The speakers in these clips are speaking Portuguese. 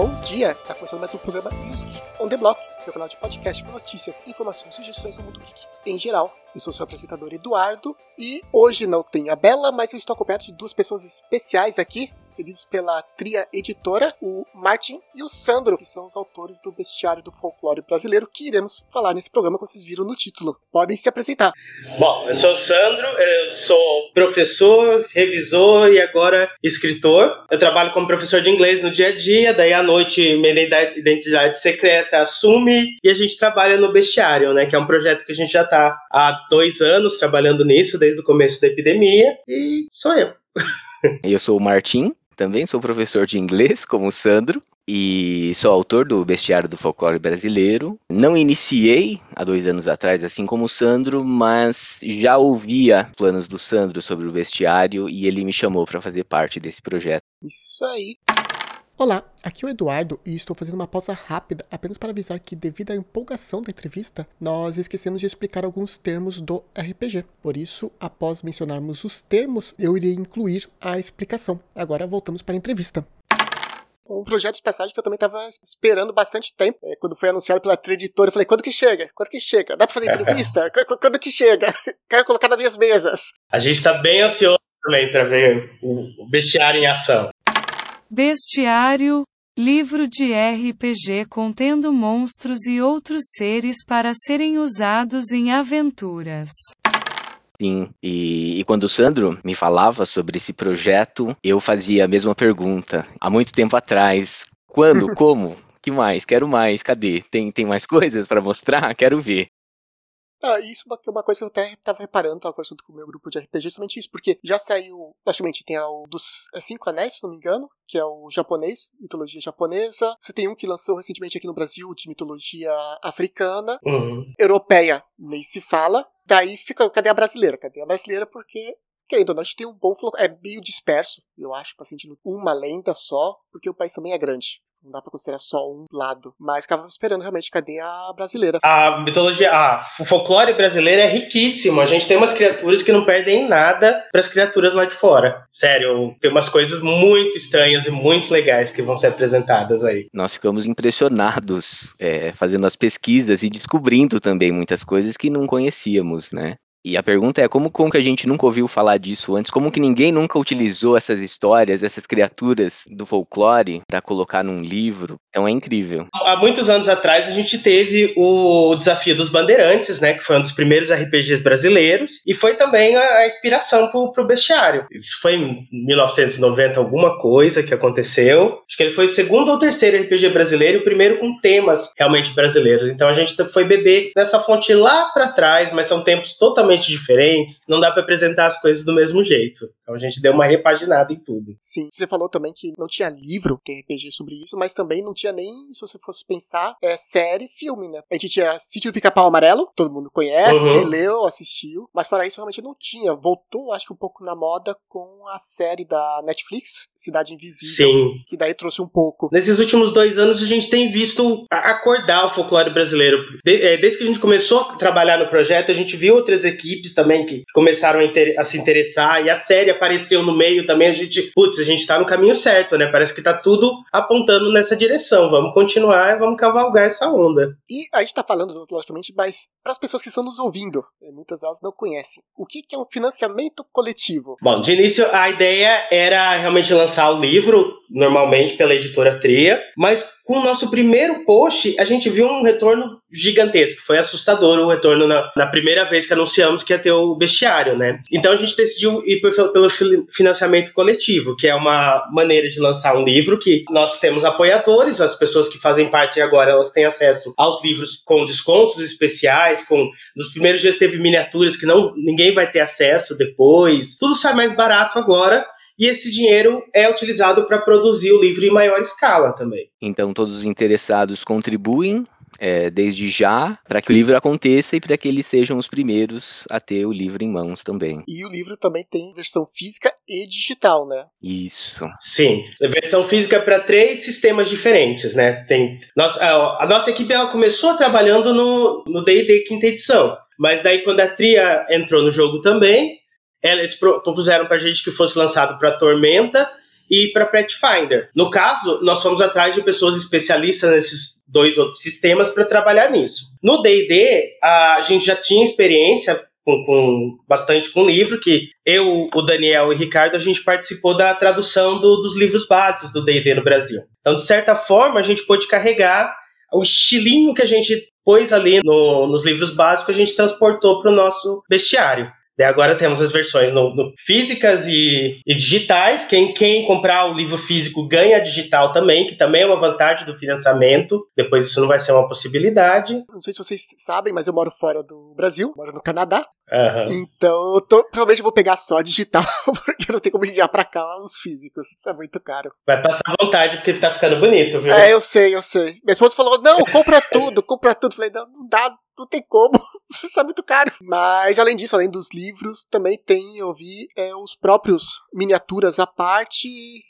Bom dia! Está começando mais um programa Music on the Block, seu canal de podcast com notícias, informações sugestões do mundo geek em geral. Eu sou seu apresentador Eduardo e hoje não tem a Bela, mas eu estou acompanhado de duas pessoas especiais aqui, seguidos pela Tria Editora, o Martin e o Sandro, que são os autores do Bestiário do Folclore Brasileiro, que iremos falar nesse programa que vocês viram no título. Podem se apresentar. Bom, eu sou o Sandro, eu sou professor, revisor e agora escritor. Eu trabalho como professor de inglês no dia a dia, daí à noite minha identidade secreta assume e a gente trabalha no Bestiário, né, que é um projeto que a gente já está há dois anos trabalhando nisso, desde o começo da epidemia, e sou eu. Eu sou o Martim, também sou professor de inglês, como o Sandro, e sou autor do Bestiário do Folclore Brasileiro. Não iniciei há dois anos atrás, assim como o Sandro, mas já ouvia planos do Sandro sobre o bestiário e ele me chamou para fazer parte desse projeto. Isso aí. Olá, aqui é o Eduardo e estou fazendo uma pausa rápida apenas para avisar que, devido à empolgação da entrevista, nós esquecemos de explicar alguns termos do RPG. Por isso, após mencionarmos os termos, eu irei incluir a explicação. Agora voltamos para a entrevista um projeto de passagem que eu também estava esperando bastante tempo. É, quando foi anunciado pela editora, eu falei, quando que chega? Quando que chega? Dá para fazer entrevista? quando que chega? Quero colocar nas minhas mesas. A gente está bem ansioso também para ver o bestiário em ação. Bestiário, livro de RPG contendo monstros e outros seres para serem usados em aventuras. Sim, e, e, quando o Sandro me falava sobre esse projeto, eu fazia a mesma pergunta. Há muito tempo atrás. Quando? Como? que mais? Quero mais. Cadê? Tem, tem mais coisas para mostrar? Quero ver. Ah, isso é uma coisa que eu até estava reparando, tava conversando com o meu grupo de RPG, justamente isso, porque já saiu, praticamente, tem o dos é Cinco Anéis, se não me engano, que é o japonês, mitologia japonesa. Você tem um que lançou recentemente aqui no Brasil, de mitologia africana. Uhum. Europeia, nem se fala. Daí fica, cadê a brasileira? Cadê a brasileira? Porque querendo ou não, a gente tem um bom é meio disperso, eu acho, pra sentir uma lenda só, porque o país também é grande. Não dá pra considerar só um lado. Mas ficava esperando realmente cadê a brasileira. A mitologia, a, o folclore brasileiro é riquíssimo. A gente tem umas criaturas que não perdem nada para as criaturas lá de fora. Sério, tem umas coisas muito estranhas e muito legais que vão ser apresentadas aí. Nós ficamos impressionados é, fazendo as pesquisas e descobrindo também muitas coisas que não conhecíamos, né? E a pergunta é como, como que a gente nunca ouviu falar disso antes? Como que ninguém nunca utilizou essas histórias, essas criaturas do folclore para colocar num livro? Então é incrível. Há muitos anos atrás a gente teve o Desafio dos Bandeirantes, né, que foi um dos primeiros RPGs brasileiros e foi também a, inspiração pro, pro bestiário. Isso foi em 1990 alguma coisa que aconteceu. Acho que ele foi o segundo ou terceiro RPG brasileiro, o primeiro com temas realmente brasileiros. Então a gente foi beber nessa fonte lá para trás, mas são tempos totalmente totalmente diferentes, não dá para apresentar as coisas do mesmo jeito. Então a gente deu uma repaginada em tudo. Sim, você falou também que não tinha livro de RPG sobre isso, mas também não tinha nem, se você fosse pensar, é série, filme, né? A gente tinha Sítio do Pica-Pau Amarelo, todo mundo conhece, uhum. leu, assistiu, mas fora isso realmente não tinha. Voltou, acho que um pouco na moda com a série da Netflix, Cidade Invisível. Sim. Que daí trouxe um pouco. Nesses últimos dois anos a gente tem visto acordar o folclore brasileiro. É, desde que a gente começou a trabalhar no projeto, a gente viu outras equipes equipes também que começaram a, a, se interessar e a série apareceu no meio também. A gente, putz, a gente tá no caminho certo, né? Parece que tá tudo apontando nessa direção. Vamos continuar, vamos cavalgar essa onda. E a gente tá falando, logicamente, mas para as pessoas que estão nos ouvindo, eh, muitas delas não conhecem, o que é um financiamento coletivo? Bom, de início a ideia era realmente lançar o livro, normalmente pela editora Tria, mas com o nosso primeiro post, a gente viu um retorno gigantesco. Foi assustador o retorno na, na primeira vez que anunciamos que ia ter o bestiário, né? Então a gente decidiu ir pelo, pelo financiamento coletivo, que é uma maneira de lançar um livro que nós temos apoiadores, as pessoas que fazem parte agora, elas têm acesso aos livros com descontos especiais, com nos primeiros dias teve miniaturas que não ninguém vai ter acesso depois. Tudo sai mais barato agora e esse dinheiro é utilizado para produzir o livro em maior escala também. Então todos os interessados contribuem é, desde já para que o livro aconteça e para que eles sejam os primeiros a ter o livro em mãos também. E o livro também tem versão física e digital, né? Isso. Sim, versão física para três sistemas diferentes, né? Tem nossa, a, a nossa equipe ela começou trabalhando no D&D quinta edição, mas daí quando a Tria entrou no jogo também, eles propuseram para a gente que fosse lançado para Tormenta e para Pathfinder. No caso, nós fomos atrás de pessoas especialistas nesses dois outros sistemas para trabalhar nisso. No D&D, a gente já tinha experiência com, com, bastante com livro, que eu, o Daniel e o Ricardo, a gente participou da tradução do, dos livros básicos do D&D no Brasil. Então, de certa forma, a gente pôde carregar o estilinho que a gente pôs ali no, nos livros básicos, a gente transportou para o nosso bestiário. Daí agora temos as versões no, no físicas e, e, digitais. Quem, quem comprar o livro físico ganha digital também, que também é uma vantagem do financiamento. Depois isso não vai ser uma possibilidade. Não sei se vocês sabem, mas eu moro fora do Brasil, moro no Canadá. Uhum. Então, eu tô, provavelmente vou pegar só digital, porque não tem como enviar pra cá os físicos. Isso é muito caro. Vai passar vontade, porque tá ficando bonito, viu? É, eu sei, eu sei. Minha esposa falou: não, compra tudo, compra tudo. Falei: não, não dá, não tem como. Isso é muito caro. Mas, além disso, além dos livros, também tem, eu vi, é, os próprios miniaturas à parte,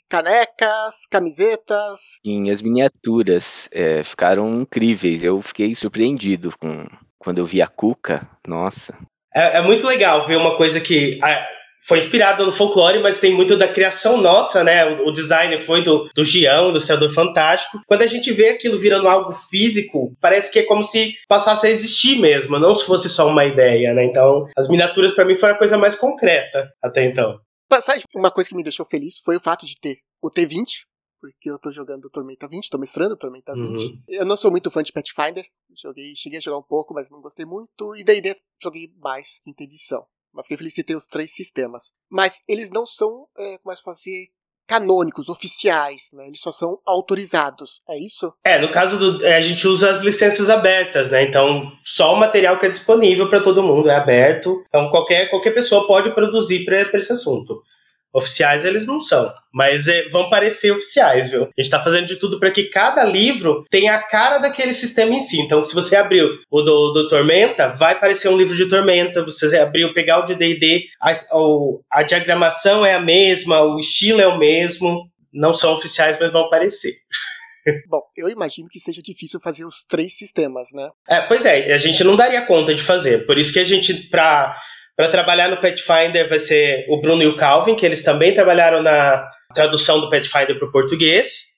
canecas, camisetas. Sim, as miniaturas é, ficaram incríveis. Eu fiquei surpreendido com quando eu vi a Cuca. Nossa. É, é muito legal ver uma coisa que. A, foi inspirado no folclore, mas tem muito da criação nossa, né? O, o design foi do, do Gião, do Ceador Fantástico. Quando a gente vê aquilo virando algo físico, parece que é como se passasse a existir mesmo, não se fosse só uma ideia, né? Então, as miniaturas para mim foi a coisa mais concreta até então. Passagem, uma coisa que me deixou feliz foi o fato de ter o T20, porque eu tô jogando Tormenta 20, tô mestrando Tormenta 20. Uhum. Eu não sou muito fã de Pathfinder, joguei, cheguei a jogar um pouco, mas não gostei muito, e daí joguei mais quinta edição. Mas fiquei feliz de ter os três sistemas. Mas eles não são, é, como é que dizer, canônicos, oficiais, né? Eles só são autorizados, é isso? É, no caso do. É, a gente usa as licenças abertas, né? Então, só o material que é disponível para todo mundo é aberto. Então, qualquer, qualquer pessoa pode produzir para esse assunto. Oficiais eles não são, mas é, vão parecer oficiais, viu? A gente tá fazendo de tudo para que cada livro tenha a cara daquele sistema em si. Então, se você abriu o do, do Tormenta, vai parecer um livro de Tormenta. Você abriu, pegar o de D&D, a, a diagramação é a mesma, o estilo é o mesmo. Não são oficiais, mas vão aparecer. Bom, eu imagino que seja difícil fazer os três sistemas, né? É, pois é, a gente não daria conta de fazer. Por isso que a gente, para para trabalhar no Pathfinder vai ser o Bruno e o Calvin, que eles também trabalharam na tradução do Pathfinder para o português.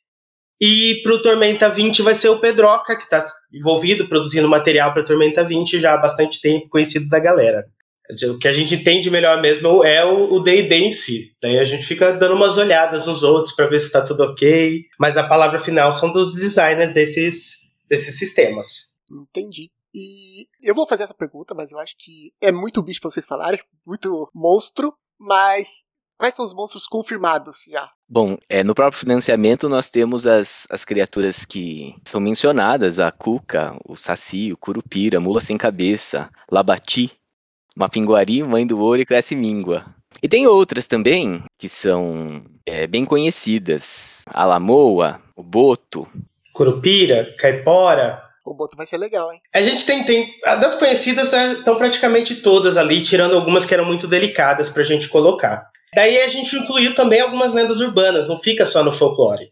E para o Tormenta 20 vai ser o Pedroca, que está envolvido produzindo material para Tormenta 20 já há bastante tempo, conhecido da galera. O que a gente entende melhor mesmo é o D&D em si. Daí a gente fica dando umas olhadas nos outros para ver se está tudo ok. Mas a palavra final são dos designers desses, desses sistemas. Entendi. E eu vou fazer essa pergunta, mas eu acho que é muito bicho pra vocês falarem, muito monstro, mas quais são os monstros confirmados já? Bom, é, no próprio financiamento nós temos as, as criaturas que são mencionadas, a Cuca, o Saci, o Curupira, Mula Sem Cabeça, Labati, Mapinguari, Mãe do Ouro e Cresce Míngua. E tem outras também que são é, bem conhecidas, a Lamoa, o Boto. Curupira, Caipora, o Boto vai ser legal, hein? A gente tem, tem. Das conhecidas estão praticamente todas ali, tirando algumas que eram muito delicadas pra gente colocar. Daí a gente incluiu também algumas lendas urbanas, não fica só no folclore.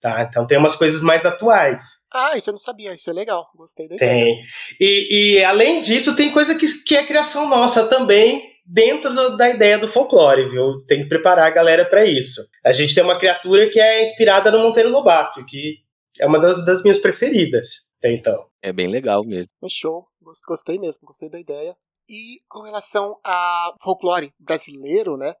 Tá? Então tem umas coisas mais atuais. Ah, isso eu não sabia, isso é legal, gostei da ideia. Tem. E, e além disso, tem coisa que, que é criação nossa também, dentro do, da ideia do folclore, viu? Tem que preparar a galera para isso. A gente tem uma criatura que é inspirada no Monteiro Lobato, que é uma das, das minhas preferidas então. É bem legal mesmo. Show, gostei mesmo, gostei da ideia. E com relação a folclore brasileiro, né?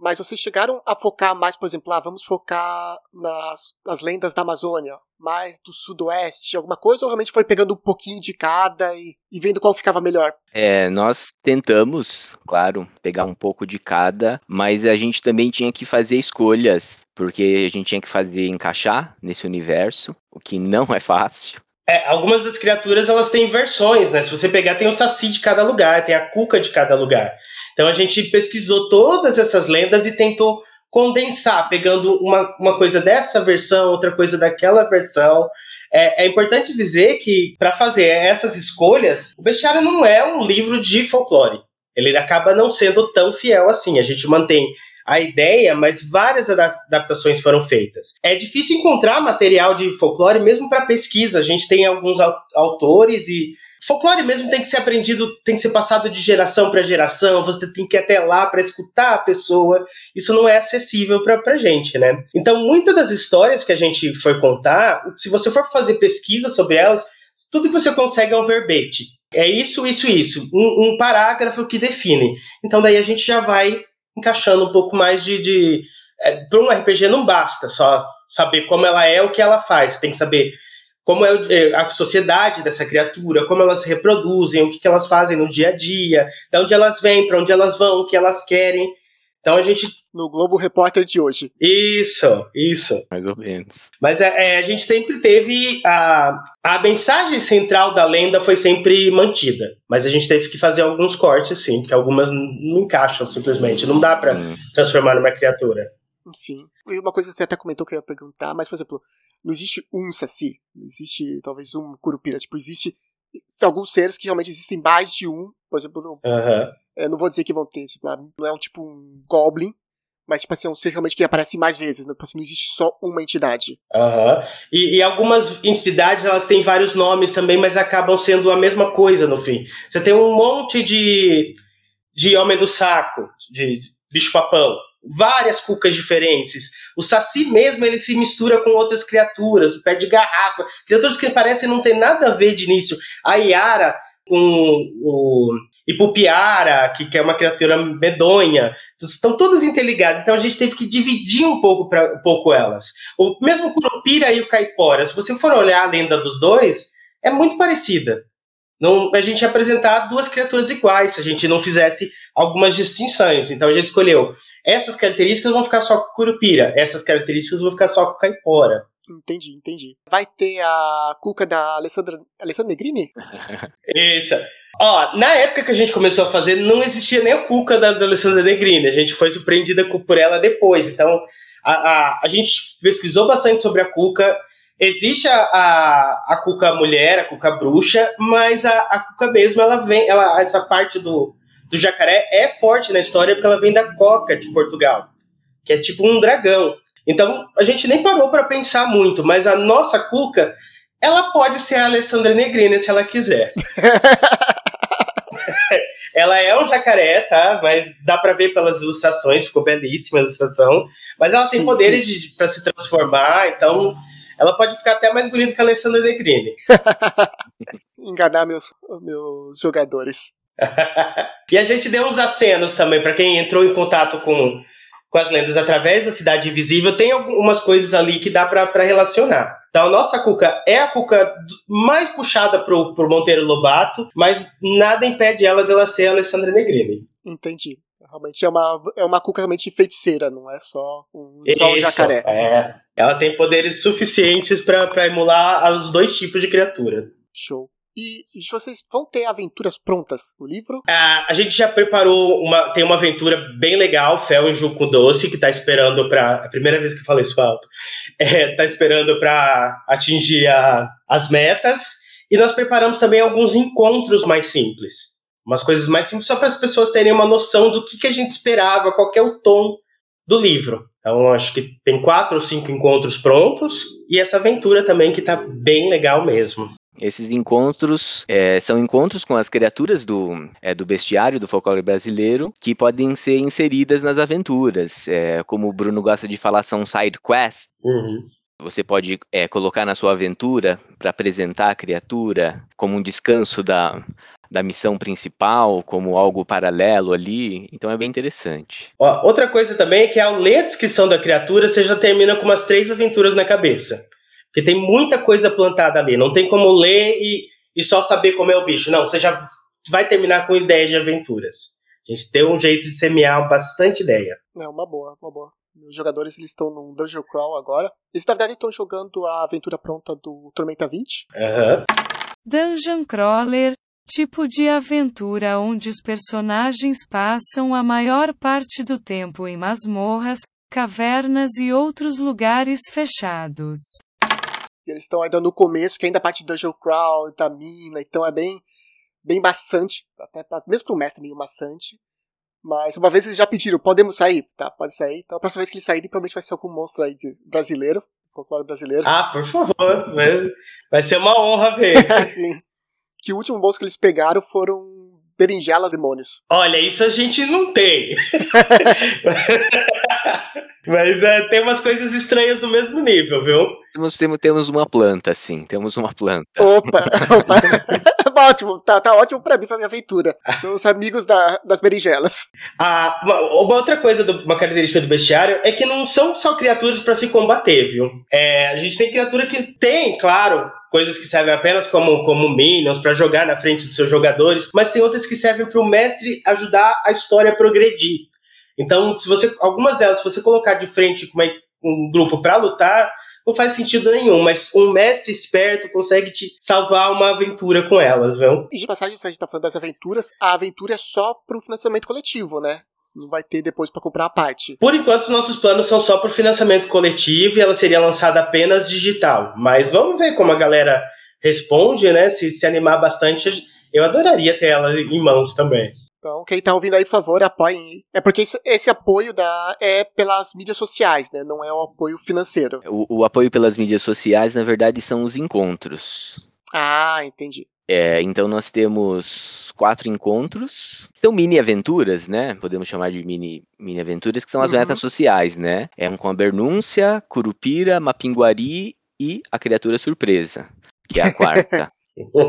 Mas vocês chegaram a focar mais, por exemplo, ah, vamos focar nas, nas lendas da Amazônia, mais do sudoeste, alguma coisa, ou realmente foi pegando um pouquinho de cada e, e vendo qual ficava melhor? É, nós tentamos, claro, pegar um pouco de cada, mas a gente também tinha que fazer escolhas, porque a gente tinha que fazer encaixar nesse universo, o que não é fácil. É, algumas das criaturas elas têm versões, né? Se você pegar, tem o Saci de cada lugar, tem a Cuca de cada lugar. Então a gente pesquisou todas essas lendas e tentou condensar, pegando uma, uma coisa dessa versão, outra coisa daquela versão. É, é importante dizer que, para fazer essas escolhas, o Bestiário não é um livro de folclore. Ele acaba não sendo tão fiel assim. A gente mantém a ideia, mas várias adaptações foram feitas. É difícil encontrar material de folclore mesmo para pesquisa. A gente tem alguns autores e Folclore mesmo tem que ser aprendido, tem que ser passado de geração para geração, você tem que ir até lá para escutar a pessoa. Isso não é acessível para a gente, né? Então, muitas das histórias que a gente foi contar, se você for fazer pesquisa sobre elas, tudo que você consegue é um verbete. É isso, isso, isso. Um, um parágrafo que define. Então, daí a gente já vai encaixando um pouco mais de. de é, para um RPG não basta só saber como ela é, o que ela faz. Tem que saber como é, é a sociedade dessa criatura, como elas se reproduzem, o que, que elas fazem no dia a dia, de onde elas vêm, para onde elas vão, o que elas querem. Então a gente. No Globo Repórter de hoje. Isso, isso. Mais ou menos. Mas é, é, a gente sempre teve. A, a mensagem central da lenda foi sempre mantida. Mas a gente teve que fazer alguns cortes, sim, porque algumas não encaixam simplesmente. Não dá para hum. transformar numa criatura. Sim. E uma coisa que você até comentou que eu ia perguntar, mas, por exemplo, não existe um Saci. Não existe, talvez, um Curupira. Tipo, existe alguns seres que realmente existem mais de um. Por exemplo, não, uhum. É, não vou dizer que vão ter, tipo, não é um tipo um Goblin, mas tipo assim, é um ser realmente que aparece mais vezes, né? Tipo assim, não existe só uma entidade. Uhum. E, e, algumas entidades, elas têm vários nomes também, mas acabam sendo a mesma coisa no fim. Você tem um monte de, de Homem do Saco, de bicho-papão, várias cucas diferentes. O Saci mesmo, ele se mistura com outras criaturas, o pé de garrafa, criaturas que parecem não ter nada a ver de início. A Yara com o Ipupiara, que, que é uma criatura medonha, estão todas interligadas, então a gente teve que dividir um pouco, pra, um pouco elas. O mesmo Curupira e o Caipora, se você for olhar a lenda dos dois, é muito parecida. Não, a gente ia apresentar duas criaturas iguais se a gente não fizesse algumas distinções. Então a gente escolheu essas características vão ficar só com Curupira, essas características vão ficar só com Caipora. Entendi, entendi. Vai ter a cuca da Alessandra, Alessandra Negrini? Isso. Ó, na época que a gente começou a fazer, não existia nem a cuca da, Alessandra Negrini. A gente foi surpreendida por ela depois. Então, a, a, a gente pesquisou bastante sobre a cuca. Existe a, a, a cuca mulher, a cuca bruxa, mas a, a cuca mesmo, ela vem, ela, essa parte do, do jacaré é forte na história porque ela vem da coca de Portugal, que é tipo um dragão. Então a gente nem parou para pensar muito, mas a nossa cuca, ela pode ser a Alessandra Negrini se ela quiser. ela é um jacaré, tá? Mas dá para ver pelas ilustrações, ficou belíssima a ilustração. Mas ela tem sim, poderes para se transformar, então ela pode ficar até mais bonita que a Alessandra Negrini. Enganar meus, meus jogadores. e a gente deu uns acenos também para quem entrou em contato com, com as lendas através da Cidade Invisível. Tem algumas coisas ali que dá para relacionar. Então, a nossa Cuca é a Cuca mais puxada pro, pro Monteiro Lobato, mas nada impede ela dela ser a Alessandra Negrini. Entendi. Realmente é uma, é uma Cuca realmente feiticeira, não é só um, só um jacaré. É. Ela tem poderes suficientes para emular os dois tipos de criatura. Show. E vocês vão ter aventuras prontas no livro? Ah, a gente já preparou uma. Tem uma aventura bem legal, Fel e Juco Doce, que tá esperando para. É a primeira vez que eu falei isso alto. É, tá esperando para atingir a, as metas. E nós preparamos também alguns encontros mais simples. Umas coisas mais simples, só para as pessoas terem uma noção do que, que a gente esperava, qual é o tom do livro. Então, acho que tem quatro ou cinco encontros prontos. E essa aventura também, que tá bem legal mesmo. Esses encontros é, são encontros com as criaturas do, é, do bestiário do folclore brasileiro que podem ser inseridas nas aventuras. É, como o Bruno gosta de falar, são side quests. Uhum. Você pode é, colocar na sua aventura para apresentar a criatura como um descanso da, da missão principal, como algo paralelo ali. Então é bem interessante. Ó, outra coisa também é que ao ler a descrição da criatura, você já termina com umas três aventuras na cabeça. Porque tem muita coisa plantada ali. Não tem como ler e, e só saber como é o bicho. Não, você já vai terminar com ideias de aventuras. A gente tem um jeito de semear bastante ideia. É uma boa, uma boa. Os jogadores eles estão num Dungeon Crawl agora. Eles na verdade estão jogando a aventura pronta do Tormenta 20. Uhum. Dungeon Crawler, tipo de aventura onde os personagens passam a maior parte do tempo em masmorras, cavernas e outros lugares fechados eles estão ainda no começo, que ainda a parte do Dungeon Crawl, da mina, então é bem, bem maçante, até pra, mesmo pro mestre é meio maçante. Mas uma vez eles já pediram, podemos sair? Tá, pode sair. Então a próxima vez que eles saírem, provavelmente vai ser algum monstro aí de brasileiro, folclore brasileiro. Ah, por favor, vai, ser uma honra ver. Sim. que o último bolso que eles pegaram foram berinjelas demônios. Olha, isso a gente não tem. Mas é, tem umas coisas estranhas do mesmo nível, viu? Temos, temos, temos uma planta, sim. Temos uma planta. Opa! opa. ótimo, tá, tá ótimo pra mim, pra minha aventura. São os amigos da, das berinjelas. Ah, uma, uma outra coisa, do, uma característica do bestiário é que não são só criaturas para se combater, viu? É, a gente tem criatura que tem, claro, coisas que servem apenas como, como minions para jogar na frente dos seus jogadores, mas tem outras que servem para o mestre ajudar a história a progredir. Então, se você algumas delas, se você colocar de frente com um grupo para lutar, não faz sentido nenhum, mas um mestre esperto consegue te salvar uma aventura com elas, viu? E de passagem, se a gente tá falando das aventuras, a aventura é só pro financiamento coletivo, né? Não vai ter depois para comprar a parte. Por enquanto, os nossos planos são só pro financiamento coletivo e ela seria lançada apenas digital. Mas vamos ver como a galera responde, né? Se se animar bastante, eu adoraria ter ela em mãos também. Então, quem tá ouvindo aí, por favor, apoiem. É porque isso, esse apoio da, é pelas mídias sociais, né? Não é o apoio financeiro. O, o apoio pelas mídias sociais, na verdade, são os encontros. Ah, entendi. É, então nós temos quatro encontros. São mini aventuras, né? Podemos chamar de mini, mini aventuras, que são as uhum. metas sociais, né? É um com a Bernúncia, Curupira, Mapinguari e a criatura surpresa, que é a quarta.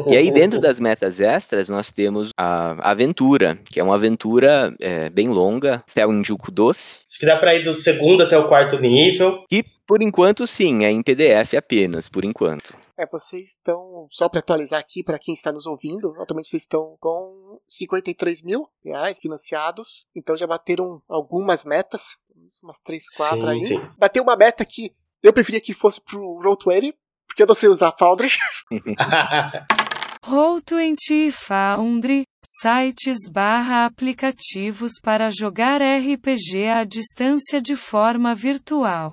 E aí, dentro das metas extras, nós temos a aventura, que é uma aventura é, bem longa, é um Juco Doce. Acho que dá para ir do segundo até o quarto nível. E, por enquanto, sim, é em PDF apenas, por enquanto. É, vocês estão, só para atualizar aqui, para quem está nos ouvindo, atualmente vocês estão com 53 mil reais financiados, então já bateram algumas metas, umas 3, 4 sim, aí. Sim. Bateu uma meta que eu preferia que fosse pro Roll20, porque eu não sei usar Foundry. Roll20 e Foundry, sites barra aplicativos para jogar RPG à distância de forma virtual.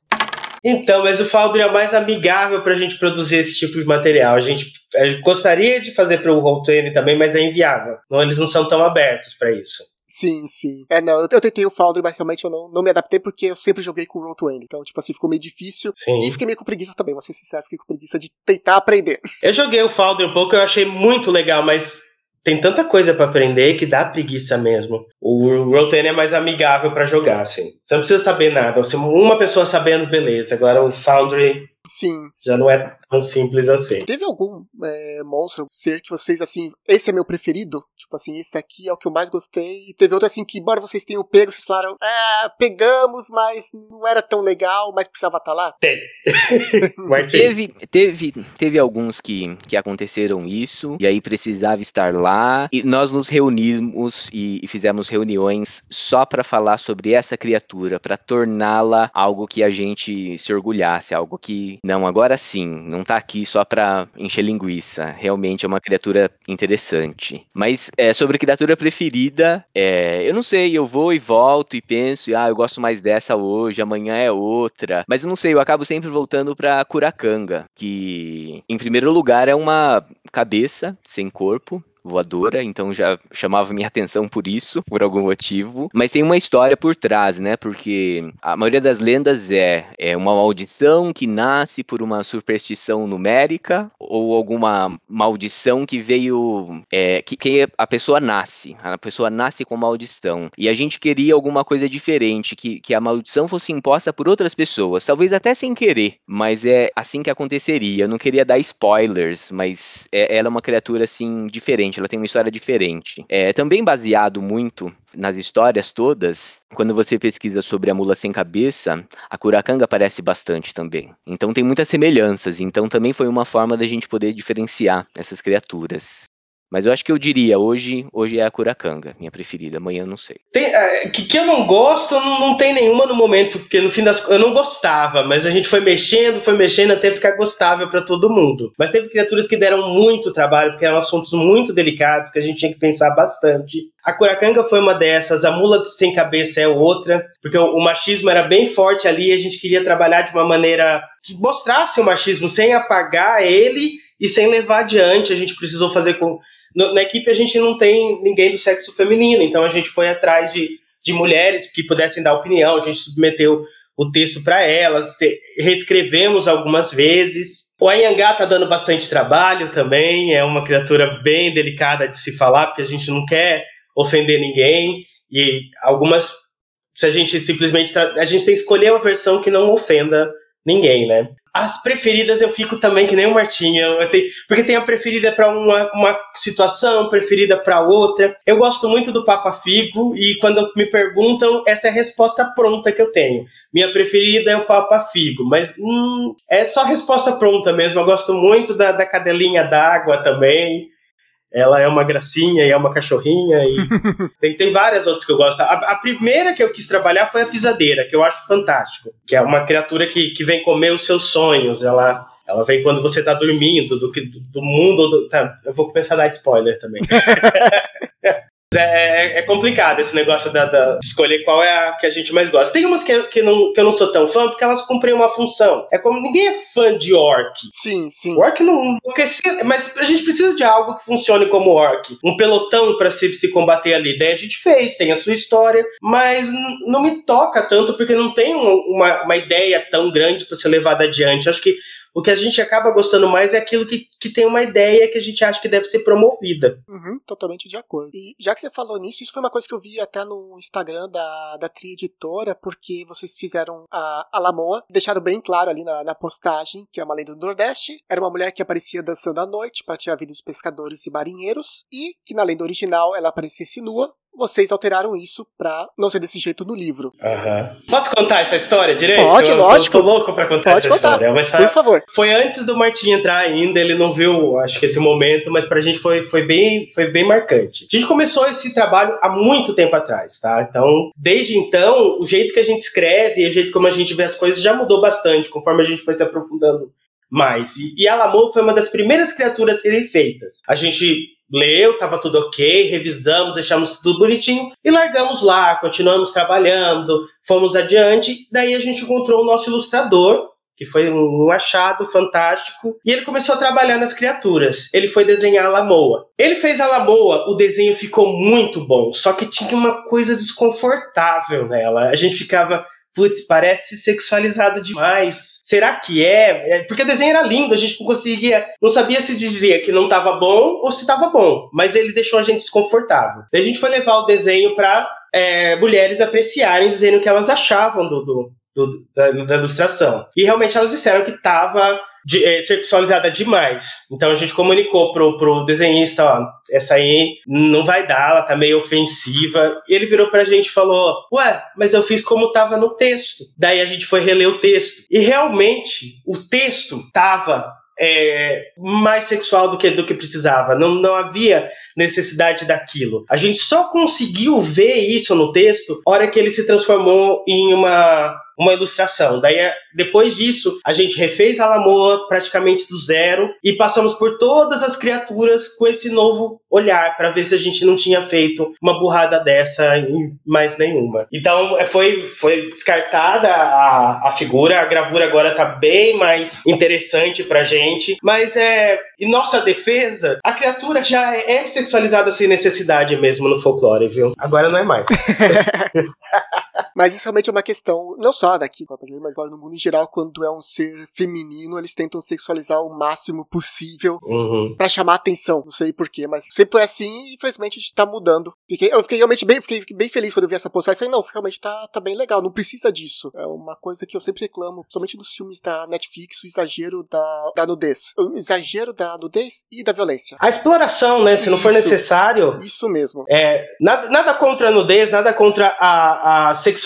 Então, mas o Foundry é mais amigável para a gente produzir esse tipo de material. A gente, a gente gostaria de fazer para o Roll20 também, mas é inviável. Não, eles não são tão abertos para isso. Sim, sim. É, não, eu, eu tentei o Foundry, mas realmente eu não, não me adaptei porque eu sempre joguei com o Roll20. Então, tipo assim, ficou meio difícil. Sim. E fiquei meio com preguiça também, vou ser sincero, fiquei com preguiça de tentar aprender. Eu joguei o Foundry um pouco, eu achei muito legal, mas tem tanta coisa para aprender que dá preguiça mesmo. O Roll20 é mais amigável para jogar, assim. Você não precisa saber nada. Uma pessoa sabendo, beleza. Agora o Foundry Sim. Já não é tão simples assim. Teve algum é, monstro, ser que vocês, assim, esse é meu preferido? Tipo assim, esse daqui é o que eu mais gostei. E teve outro, assim, que embora vocês tenham pego, vocês falaram, ah, pegamos, mas não era tão legal, mas precisava estar tá lá? Tem. teve, teve, teve alguns que, que aconteceram isso, e aí precisava estar lá. E nós nos reunimos e, e fizemos reuniões só para falar sobre essa criatura, para torná-la algo que a gente se orgulhasse, algo que não, agora sim, não tá aqui só pra encher linguiça. Realmente é uma criatura interessante. Mas é, sobre criatura preferida, é, eu não sei, eu vou e volto e penso, ah, eu gosto mais dessa hoje, amanhã é outra. Mas eu não sei, eu acabo sempre voltando pra Curacanga, que em primeiro lugar é uma cabeça sem corpo, voadora, então já chamava minha atenção por isso, por algum motivo. Mas tem uma história por trás, né? Porque a maioria das lendas é, é uma maldição que nasce por uma superstição numérica ou alguma maldição que veio. É, que, que a pessoa nasce. A pessoa nasce com maldição. E a gente queria alguma coisa diferente, que, que a maldição fosse imposta por outras pessoas, talvez até sem querer, mas é assim que aconteceria. Eu não queria dar spoilers, mas é, ela é uma criatura assim diferente diferente, ela tem uma história diferente. É também baseado muito nas histórias todas, quando você pesquisa sobre a mula sem cabeça, a curacanga aparece bastante também. Então tem muitas semelhanças, então também foi uma forma da gente poder diferenciar essas criaturas. Mas eu acho que eu diria, hoje, hoje é a Curacanga, minha preferida, amanhã eu não sei. Tem, é, que, que eu não gosto, não, não tem nenhuma no momento, porque no fim das eu não gostava, mas a gente foi mexendo, foi mexendo até ficar gostável para todo mundo. Mas teve criaturas que deram muito trabalho, porque eram assuntos muito delicados, que a gente tinha que pensar bastante. A Curacanga foi uma dessas, a Mula Sem Cabeça é outra, porque o, o machismo era bem forte ali, a gente queria trabalhar de uma maneira que mostrasse o machismo sem apagar ele e sem levar adiante. A gente precisou fazer com na equipe a gente não tem ninguém do sexo feminino, então a gente foi atrás de, de mulheres que pudessem dar opinião, a gente submeteu o texto para elas, reescrevemos algumas vezes. O Anhangá tá dando bastante trabalho também, é uma criatura bem delicada de se falar, porque a gente não quer ofender ninguém, e algumas, se a gente simplesmente, a gente tem que escolher uma versão que não ofenda ninguém, né? As preferidas eu fico também que nem o Martinho, eu tenho, porque tem a preferida para uma, uma situação, preferida para outra. Eu gosto muito do Papa Figo e quando me perguntam, essa é a resposta pronta que eu tenho. Minha preferida é o Papa Figo, mas hum, é só resposta pronta mesmo. Eu gosto muito da, da cadelinha d'água também. Ela é uma gracinha e é uma cachorrinha. E tem, tem várias outras que eu gosto. A, a, primeira que eu quis trabalhar foi a pisadeira, que eu acho fantástico. Que é uma criatura que, que vem comer os seus sonhos. Ela, ela vem quando você tá dormindo, do, do, do mundo. Do, tá, eu vou começar a dar spoiler também. É, é, complicado esse negócio da, da, de escolher qual é a que a gente mais gosta. Tem umas que, que, não, que eu não sou tão fã porque elas cumprem uma função. É como ninguém é fã de orc. Sim, sim. Orc não. Mas a gente precisa de algo que funcione como orc. Um pelotão para se, se combater ali. Daí a gente fez, tem a sua história, mas não me toca tanto porque não tem uma, uma ideia tão grande para ser levada adiante. Acho que o que a gente acaba gostando mais é aquilo que, que tem uma ideia que a gente acha que deve ser promovida. Uhum, totalmente de acordo. E já que você falou nisso, isso foi uma coisa que eu vi até no Instagram da, da Tri Editora, porque vocês fizeram a, a Lamoa, deixaram bem claro ali na, na postagem que é uma lenda do Nordeste, era uma mulher que aparecia dançando à noite para tirar a vida dos pescadores e marinheiros, e que na lenda original ela aparecesse nua, vocês alteraram isso pra não ser desse jeito no livro. Uhum. Posso contar essa história direito? Pode, eu, lógico. Eu tô louco pra contar Pode essa contar. história. Mas, Por favor. Foi antes do Martim entrar ainda, ele não viu, acho que esse momento, mas pra gente foi, foi, bem, foi bem marcante. A gente começou esse trabalho há muito tempo atrás, tá? Então, desde então, o jeito que a gente escreve, o jeito como a gente vê as coisas já mudou bastante, conforme a gente foi se aprofundando mais. E, e Alamo foi uma das primeiras criaturas a serem feitas. A gente leu, estava tudo ok, revisamos, deixamos tudo bonitinho e largamos lá, continuamos trabalhando, fomos adiante. Daí a gente encontrou o nosso ilustrador, que foi um achado fantástico, e ele começou a trabalhar nas criaturas. Ele foi desenhar a Lamoa. Ele fez a Lamoa, o desenho ficou muito bom, só que tinha uma coisa desconfortável nela. A gente ficava putz, parece sexualizado demais. Será que é? é? Porque o desenho era lindo, a gente não conseguia, não sabia se dizia que não estava bom ou se estava bom, mas ele deixou a gente desconfortável. Daí a gente foi levar o desenho para é, mulheres apreciarem, dizendo o que elas achavam do, do, do da, da, ilustração. E realmente elas disseram que estava de, é, sexualizada demais. Então a gente comunicou pro, pro desenhista, ó, essa aí não vai dar, ela tá meio ofensiva. E ele virou pra gente e falou: Ué, mas eu fiz como tava no texto. Daí a gente foi reler o texto. E realmente o texto tava é, mais sexual do que, do que precisava. Não, não havia necessidade daquilo. A gente só conseguiu ver isso no texto hora que ele se transformou em uma uma ilustração. Daí, é, depois disso, a gente refez a Lamoa praticamente do zero e passamos por todas as criaturas com esse novo olhar para ver se a gente não tinha feito uma burrada dessa em mais nenhuma. Então, é, foi, foi descartada a, a figura, a gravura agora tá bem mais interessante pra gente, mas é, em nossa defesa, a criatura já é sexualizada sem necessidade mesmo no folclore, viu? Agora não é mais. mas isso realmente é uma questão, não só daqui, mas no mundo em geral, quando é um ser feminino, eles tentam sexualizar o máximo possível uhum. para chamar atenção. Não sei porquê, mas sempre foi assim e infelizmente a gente tá mudando. Fiquei, eu fiquei realmente bem, fiquei bem feliz quando eu vi essa postagem. Falei, não, realmente tá, tá bem legal, não precisa disso. É uma coisa que eu sempre reclamo, principalmente nos filmes da Netflix, o exagero da, da nudez. O exagero da nudez e da violência. A exploração, né? Se isso, não for necessário. Isso mesmo. É, nada, nada contra a nudez, nada contra a, a sexualidade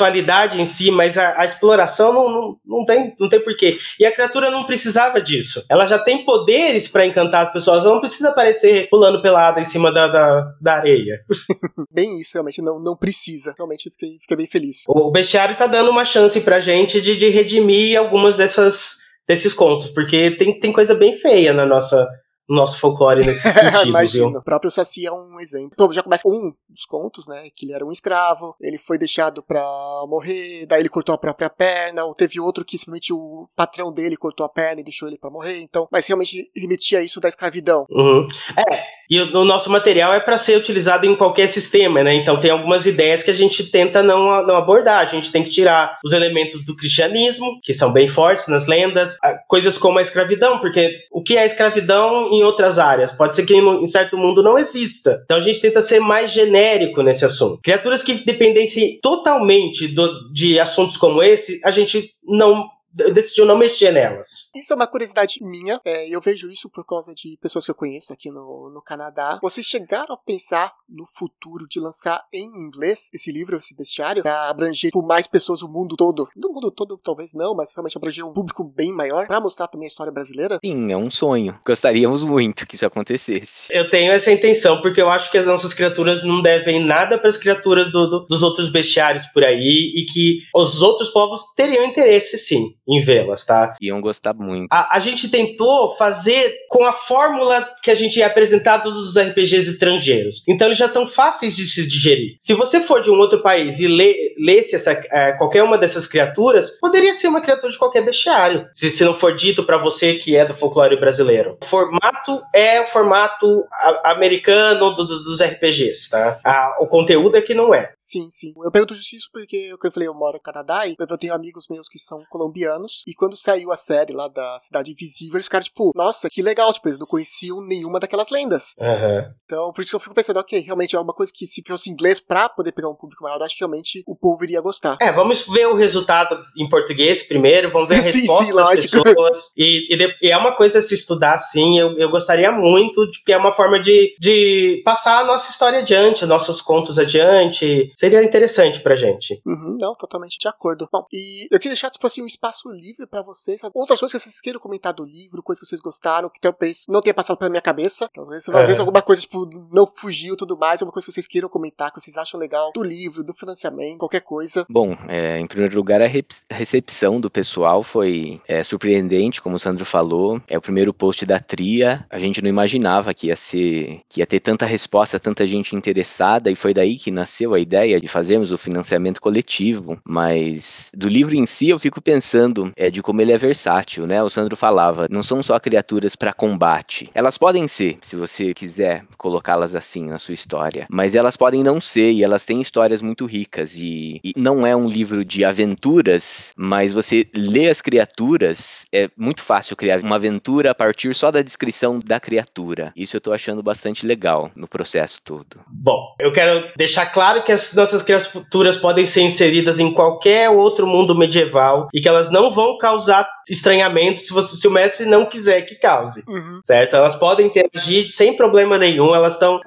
em si, mas a, a exploração não, não, não, tem, não tem porquê. E a criatura não precisava disso. Ela já tem poderes para encantar as pessoas, ela não precisa aparecer pulando pelada em cima da, da, da areia. bem isso, realmente, não, não precisa. Realmente fiquei, fiquei bem feliz. O bestiário tá dando uma chance pra gente de, de redimir algumas dessas desses contos, porque tem, tem coisa bem feia na nossa nosso folclore nesse sentido. Imagina, o próprio Saci é um exemplo. Então, já começa um dos contos, né? Que ele era um escravo, ele foi deixado pra morrer, daí ele cortou a própria perna, ou teve outro que simplesmente o patrão dele cortou a perna e deixou ele pra morrer. Então, mas realmente remetia isso da escravidão. Uhum. É, E o, o nosso material é para ser utilizado em qualquer sistema, né? Então tem algumas ideias que a gente tenta não, não abordar. A gente tem que tirar os elementos do cristianismo, que são bem fortes nas lendas, coisas como a escravidão, porque o que é escravidão em outras áreas? Pode ser que em, em certo mundo não exista. Então a gente tenta ser mais genérico nesse assunto. Criaturas que dependessem totalmente do, de assuntos como esse, a gente não decidiu não mexer nelas. Isso é uma curiosidade minha. É, eu vejo isso por causa de pessoas que eu conheço aqui no, no Canadá. Vocês chegaram a pensar no futuro de lançar em inglês esse livro, esse bestiário, para abranger por mais pessoas o mundo todo? No mundo todo, talvez não, mas realmente abranger um público bem maior, para mostrar também a história brasileira? Sim, é um sonho. Gostaríamos muito que isso acontecesse. Eu tenho essa intenção, porque eu acho que as nossas criaturas não devem nada para as criaturas do, do, dos outros bestiários por aí e que os outros povos teriam interesse, sim em vê-las, tá? Iam gostar muito. A, a, gente tentou fazer com a fórmula que a gente é apresentado dos RPGs estrangeiros. Então eles já estão fáceis de se digerir. Se você for de um outro país e lê, lesse essa, é, qualquer uma dessas criaturas, poderia ser uma criatura de qualquer bestiário. Se, se não for dito para você que é do folclore brasileiro. O formato é o formato americano dos, dos RPGs, tá? A, o conteúdo é que não é. Sim, sim. Eu pergunto isso porque, eu falei, eu moro no Canadá e eu tenho amigos meus que são colombianos anos. E quando saiu a série lá da Cidade Invisível, os caras, tipo, nossa, que legal, tipo, eles não conheciam nenhuma daquelas lendas. Uhum. Então, por isso que eu fico pensando, ok, realmente é uma coisa que se fosse inglês pra poder pegar um público maior, acho que realmente o povo iria gostar. É, vamos ver o resultado em português primeiro, vamos ver a sim, resposta sim, das lógico. pessoas. E, e, e, é uma coisa a se estudar, sim, eu, eu gostaria muito, porque é uma forma de, de passar a nossa história adiante, nossos contos adiante. Seria interessante pra gente. Uhum, não, totalmente de acordo. Bom, e eu queria deixar, tipo assim, um espaço livre para vocês. Outras coisas que vocês queiram comentar do livro, coisas que vocês gostaram, que talvez não tenha passado pela minha cabeça. Talvez, é. às vezes alguma coisa, tipo, não fugiu tudo mais, alguma coisa que vocês queiram comentar, que vocês acham legal do livro, do financiamento, qualquer coisa. Bom, é, em primeiro lugar, a recepção do pessoal foi é, surpreendente, como o Sandro falou. É o primeiro post da Tria. A gente não imaginava que ia ser, que ia ter tanta resposta, tanta gente interessada, e foi daí que nasceu a ideia de fazermos o financiamento coletivo. Mas do livro em si, eu fico pensando é, de como ele é versátil, né? O Sandro falava, não são só criaturas para combate. Elas podem ser, se você quiser colocá-las assim na sua história, mas elas podem não ser e elas têm histórias muito ricas e, e não é um livro de aventuras, mas você lê as criaturas, é muito fácil criar uma aventura a partir só da descrição da criatura. Isso eu tô achando bastante legal no processo todo. Bom, eu quero deixar claro que as nossas criaturas podem ser inseridas em qualquer outro mundo medieval e que elas não vão causar estranhamento se, você, se o mestre não quiser que cause, uhum. certo? Elas podem interagir sem problema nenhum, elas estão...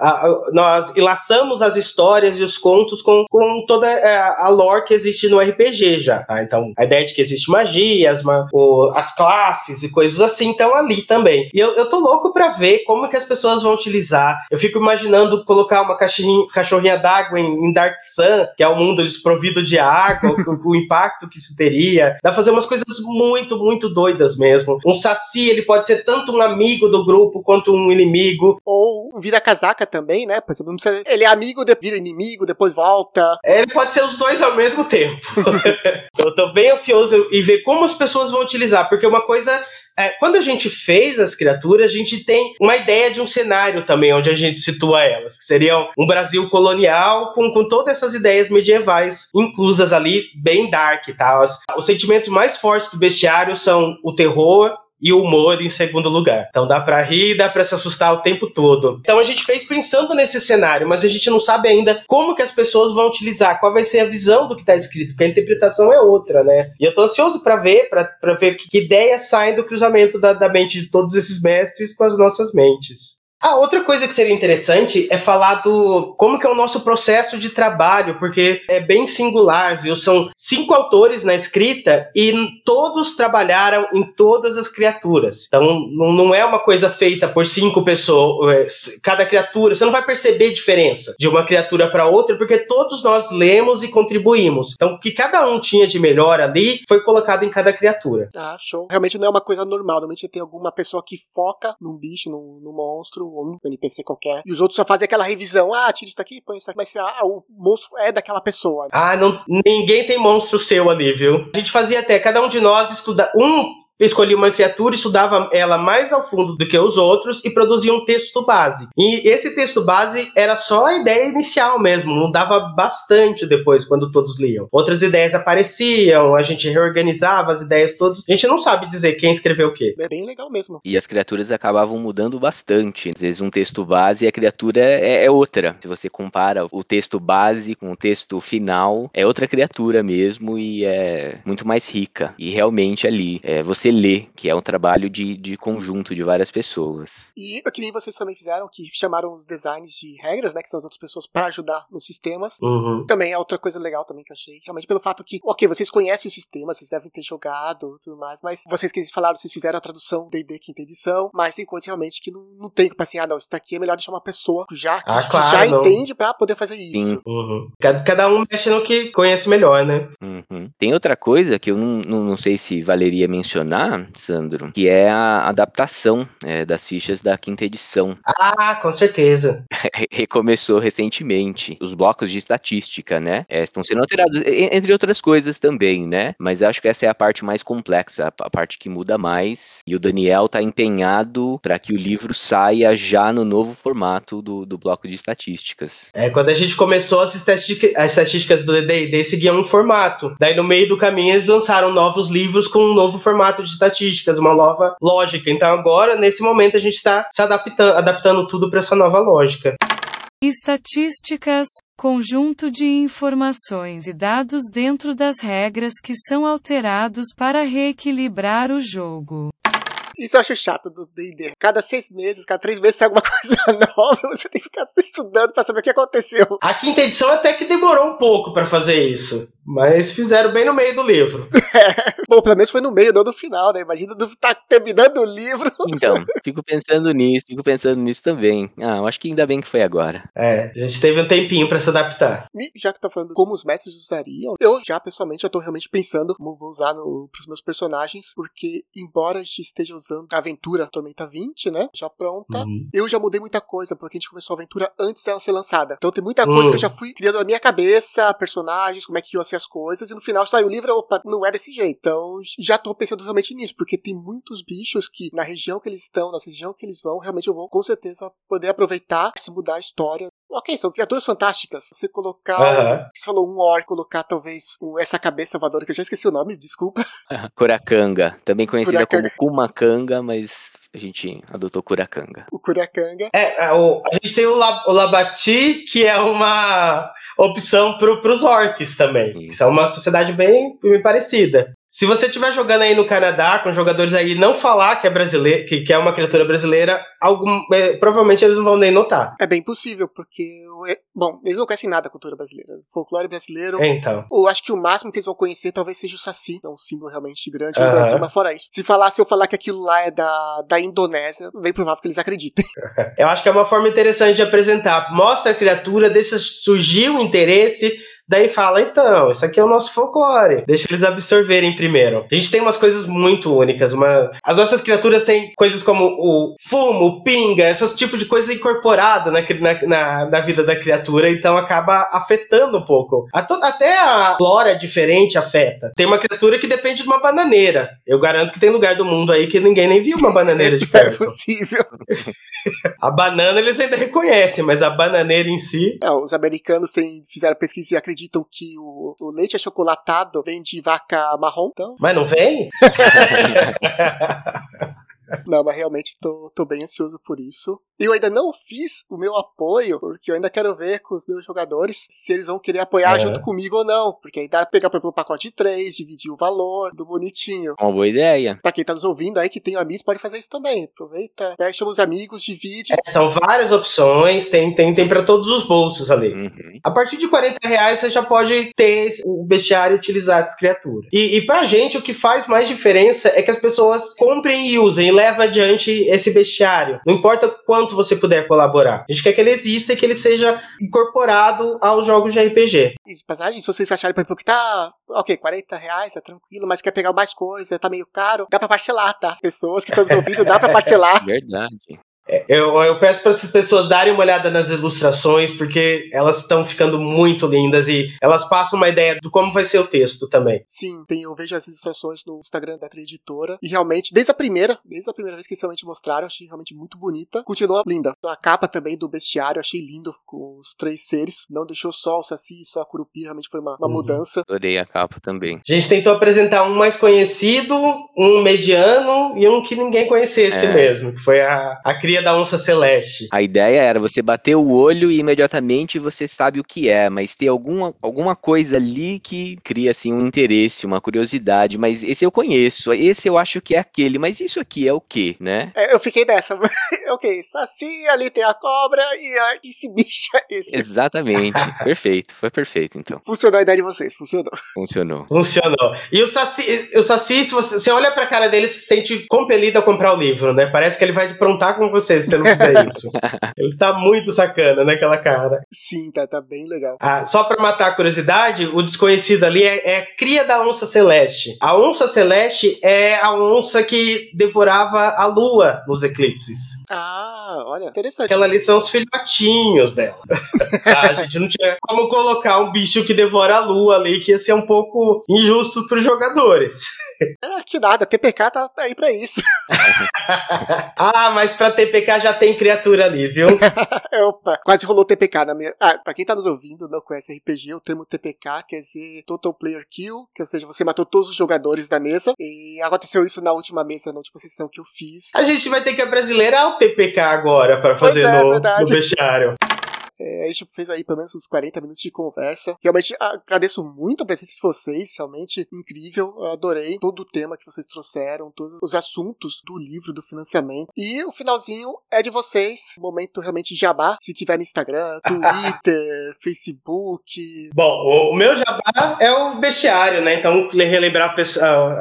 Nós ilaçamos as histórias e os contos com, com toda é, a lore que existe no RPG já, tá? Então, a ideia de que existe magia, as, o, as classes e coisas assim estão ali também. E eu, eu tô louco pra ver como que as pessoas vão utilizar. Eu fico imaginando colocar uma cachorrinha, cachorrinha d'água em, em, Dark Sun, que é o um mundo desprovido de água, o, o, impacto que isso teria. Dá pra fazer umas coisas muito, muito doidas mesmo. Um Saci, ele pode ser tanto um amigo do grupo quanto um inimigo. Ou vira casaca também, né? Ele é amigo, vira inimigo, depois volta. É, ele pode ser os dois ao mesmo tempo. Eu tô bem ansioso em ver como as pessoas vão utilizar, porque uma coisa é, quando a gente fez as criaturas, a gente tem uma ideia de um cenário também onde a gente situa elas, que seriam um Brasil colonial com, com todas essas ideias medievais inclusas ali, bem dark, tá? Os, os sentimentos mais fortes do bestiário são o terror, e humor em segundo lugar. Então dá para rir, dá para se assustar o tempo todo. Então a gente fez pensando nesse cenário, mas a gente não sabe ainda como que as pessoas vão utilizar, qual vai ser a visão do que tá escrito, porque a interpretação é outra, né? E eu tô ansioso para ver, para ver que, que ideias saem do cruzamento da, da mente de todos esses mestres com as nossas mentes. Ah, outra coisa que seria interessante é falar do como que é o nosso processo de trabalho, porque é bem singular, viu? São cinco autores na escrita e todos trabalharam em todas as criaturas. Então, não é uma coisa feita por cinco pessoas, cada criatura, você não vai perceber diferença de uma criatura para outra, porque todos nós lemos e contribuímos. Então, o que cada um tinha de melhor ali foi colocado em cada criatura. Ah, show. Realmente não é uma coisa normal, normalmente tem alguma pessoa que foca num bicho, num, num monstro, um NPC qualquer. E os outros só fazem aquela revisão. Ah, tira isso daqui, põe isso aqui. Mas ah, o monstro é daquela pessoa. Ah, não, ninguém tem monstro seu ali, viu? A gente fazia até, cada um de nós estuda um escolhia uma criatura, estudava ela mais ao fundo do que os outros e produzia um texto base. E esse texto base era só a ideia inicial mesmo, mudava bastante depois quando todos liam. Outras ideias apareciam, a gente reorganizava as ideias todas. A gente não sabe dizer quem escreveu o quê. É bem legal mesmo. E as criaturas acabavam mudando bastante. Às vezes um texto base e a criatura é, é outra. Se você compara o texto base com o texto final, é outra criatura mesmo e é muito mais rica. E realmente ali, é, você lê, que é um trabalho de, de conjunto de várias pessoas. E que nem vocês também fizeram, que chamaram os designs de regras, né, que são as outras pessoas para ajudar nos sistemas. Uhum. Também é outra coisa legal também que eu achei, realmente pelo fato que, ok, vocês conhecem o sistema, vocês devem ter jogado tudo mais, mas vocês que eles falaram, vocês fizeram a tradução D&D quinta edição, mas tem coisas realmente que não, não tem que assim, ah, não, isso daqui é melhor deixar uma pessoa já, que, Ah, que claro, já não. entende pra poder fazer isso. Sim. Uhum. Cada, cada um mexe no que conhece melhor, né? Uhum. Tem outra coisa que eu não, não, não sei se valeria mencionar, Sandro, que é a adaptação é, das fichas da quinta edição. Ah, com certeza. Re- Recomeçou recentemente. Os blocos de estatística, né? é, estão sendo alterados, entre outras coisas também, né? Mas acho que essa é a parte mais complexa, a parte que muda mais. E o Daniel tá empenhado para que o livro saia já no novo formato do, do bloco de estatísticas. É, quando a gente começou, as, estatística- as estatísticas do D&D seguiam um formato. Daí, no meio do caminho, eles lançaram novos livros com um novo formato de estatísticas, uma nova lógica. Então, agora, nesse momento, a gente está se adaptando, adaptando tudo para essa nova lógica. Estatísticas conjunto de informações e dados dentro das regras que são alterados para reequilibrar o jogo. Isso eu acho chato do D&D. Cada seis meses, cada três meses sai alguma coisa nova, você tem que ficar estudando pra saber o que aconteceu. A quinta edição até que demorou um pouco para fazer isso, mas fizeram bem no meio do livro. Bom, pelo menos foi no meio, não no final, né? Imagina do- tá terminando o livro. Então, fico pensando nisso, fico pensando nisso também. Ah, eu acho que ainda bem que foi agora. É, a gente teve um tempinho para se adaptar. E já que tá falando como os mestres usariam, eu já pessoalmente já tô realmente pensando como vou usar no, pros meus personagens, porque embora a gente esteja usando a aventura Tormenta 20, né? Já pronta, Uhum. eu já mudei muita coisa, porque a gente começou a aventura antes dela ser lançada. Então tem muita coisa Hum. que eu já fui criando na minha cabeça, personagens, como é que iam ser as coisas, e no final saiu o livro, opa, não é desse jeito. Então já tô pensando realmente nisso, porque tem muitos bichos que na região que eles estão, na região que eles vão, realmente eu vou com certeza poder aproveitar se mudar a história. Ok, são criaturas fantásticas. Você colocar. Aham. Você falou um orc, colocar talvez um- essa cabeça voadora, que eu já esqueci o nome, desculpa. Kuracanga, também conhecida Kuracanga. como Kumakanga, mas a gente adotou Kuracanga. O Kurakanga. É, é, o- a gente tem o, La- o Labati, que é uma opção para os orcs também. Que são uma sociedade bem, bem parecida. Se você estiver jogando aí no Canadá, com jogadores aí não falar que é brasileiro, que, que é uma criatura brasileira, algum, é, provavelmente eles não vão nem notar. É bem possível, porque. é- Bom, eles não conhecem nada da cultura brasileira. Folclore brasileiro. Então. Eu acho que o máximo que eles vão conhecer talvez seja o Saci. É um símbolo realmente grande no Aham. Brasil, mas fora isso. Se falar, se eu falar que aquilo lá é da, da Indonésia, bem provável que eles acreditem. Eu acho que é uma forma interessante de apresentar. Mostra a criatura, deixa surgir o interesse, daí fala, então, isso aqui é o nosso folclore. Deixa eles absorverem primeiro. A gente tem umas coisas muito únicas. Uma... As nossas criaturas têm coisas como o fumo, o pinga, esses tipos de coisa incorporado na, na, na, vida da criatura, então acaba afetando um pouco. A to- Até a flora diferente afeta. Tem uma criatura que depende de uma bananeira. Eu garanto que tem lugar do mundo aí que ninguém nem viu uma bananeira de É perto. possível. A banana eles ainda reconhecem, mas a bananeira em si. É, os americanos têm, fizeram pesquisa e acreditam que o, o leite achocolatado vem de vaca marrom. Então, Mas não vem? Não, mas realmente tô, tô bem ansioso por isso. Eu ainda não fiz o meu apoio, porque eu ainda quero ver com os meus jogadores se eles vão querer apoiar É. junto comigo ou não. Porque aí dá pra pegar por exemplo, o pacote de três, dividir o valor do bonitinho. Uma boa ideia. Pra quem tá nos ouvindo aí que tem amigos, pode fazer isso também. Aproveita, chama os amigos, divide. É, são várias opções, tem, tem, tem para todos os bolsos ali. Uhum. A partir de 40 reais você já pode ter o bestiário e utilizar essas criaturas. E, e pra gente, o que faz mais diferença é que as pessoas comprem e usem e levem adiante esse bestiário. Não importa quanto você puder colaborar. A gente quer que ele exista e que ele seja incorporado aos jogos de RPG. E, apesar disso, se vocês acharem, por exemplo, que tá, ok, 40 reais, é tranquilo, mas quer pegar mais coisa, tá meio caro, dá pra parcelar, tá? Pessoas que estão nos ouvindo, dá pra parcelar. Verdade. Eu, eu peço para as pessoas darem uma olhada nas ilustrações, porque elas estão ficando muito lindas e elas passam uma ideia de como vai ser o texto também. Sim, tem, eu vejo as ilustrações no Instagram da editora e realmente, desde a primeira, desde a primeira vez que realmente mostraram, achei realmente muito bonita. Continua linda. A capa também do bestiário, achei lindo, com os três seres. Não deixou só o Saci e só a Curupi, realmente foi uma, uma uhum. mudança. Adorei a capa também. A gente tentou apresentar um mais conhecido, um mediano e um que ninguém conhecesse é. mesmo, que foi a, a cria da onça celeste. A ideia era você bater o olho e imediatamente você sabe o que é, mas ter alguma, alguma coisa ali que cria assim um interesse, uma curiosidade, mas esse eu conheço, esse eu acho que é aquele, mas isso aqui é o que, né? É, eu fiquei dessa. ok, Saci, ali tem a cobra e a, esse bicho é esse. Exatamente, perfeito, foi perfeito então. Funcionou a ideia de vocês, funcionou. Funcionou. Funcionou. E o Saci, o Saci se você, você olha pra cara dele, se sente compelido a comprar o livro, né? Parece que ele vai aprontar com você se você não fizer isso. ele tá muito sacana naquela cara. Sim, tá, tá bem legal. Ah, só pra matar a curiosidade, o desconhecido ali é, é cria da onça celeste. A onça celeste é a onça que devorava a lua nos eclipses. Ah, olha, interessante. Aquela ali são os filhotinhos dela. tá, a gente não tinha como colocar um bicho que devora a lua ali, que ia ser um pouco injusto pros jogadores. É, que nada, TPK tá aí pra isso. ah, mas pra TPK já tem criatura ali, viu? Opa, quase rolou TPK na minha. Ah, pra quem tá nos ouvindo, não conhece RPG, o termo TPK quer dizer Total Player Kill, que ou seja, você matou todos os jogadores da mesa. E aconteceu isso na última mesa, na última sessão que eu fiz. A gente vai ter que abrasileirar o TPK agora para fazer é, no, no vestiário. É, a gente fez aí pelo menos uns 40 minutos de conversa. Realmente agradeço muito a presença de vocês, realmente incrível. Eu adorei todo o tema que vocês trouxeram, todos os assuntos do livro, do financiamento. E o finalzinho é de vocês, momento realmente jabá. Se tiver no Instagram, Twitter, Facebook. Bom, o meu jabá é o bestiário, né? Então, relembrar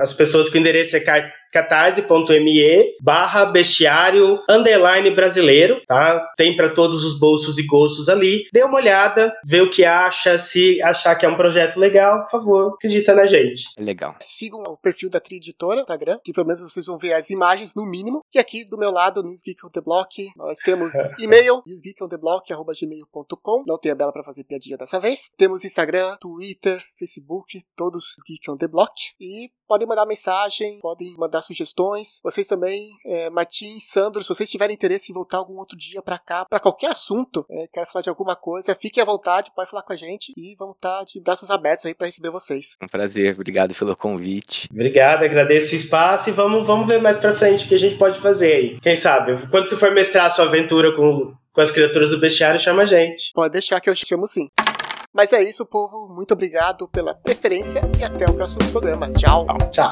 as pessoas que o endereço é catarse.me barra bestiário underline brasileiro, tá? Tem para todos os bolsos e gostos ali. Dê uma olhada, vê o que acha, se achar que é um projeto legal, por favor, acredita na gente. Legal. Sigam o perfil da Tri Editora, Instagram, que pelo menos vocês vão ver as imagens no mínimo. E aqui do meu lado, Newsgeek on the Block, nós temos e-mail, newsgeekontheblock.gmail.com. Não tem a Bela para fazer piadinha dessa vez. Temos Instagram, Twitter, Facebook, todos Geek on the Block. E podem mandar mensagem, podem mandar sugestões. Vocês também, é, Martins, Sandro, se vocês tiverem interesse em voltar algum outro dia para cá, para qualquer assunto, é, quer falar de alguma coisa, fiquem à vontade, pode falar com a gente e vamos estar de braços abertos aí para receber vocês. Um prazer, obrigado pelo convite. Obrigado, agradeço o espaço e vamos, vamos ver mais para frente o que a gente pode fazer aí. Quem sabe, quando você for mestrar a sua aventura com, com as criaturas do bestiário, chama a gente. Pode deixar que eu chamo sim. Mas é isso, povo. Muito obrigado pela preferência e até o próximo programa. Tchau. Tchau.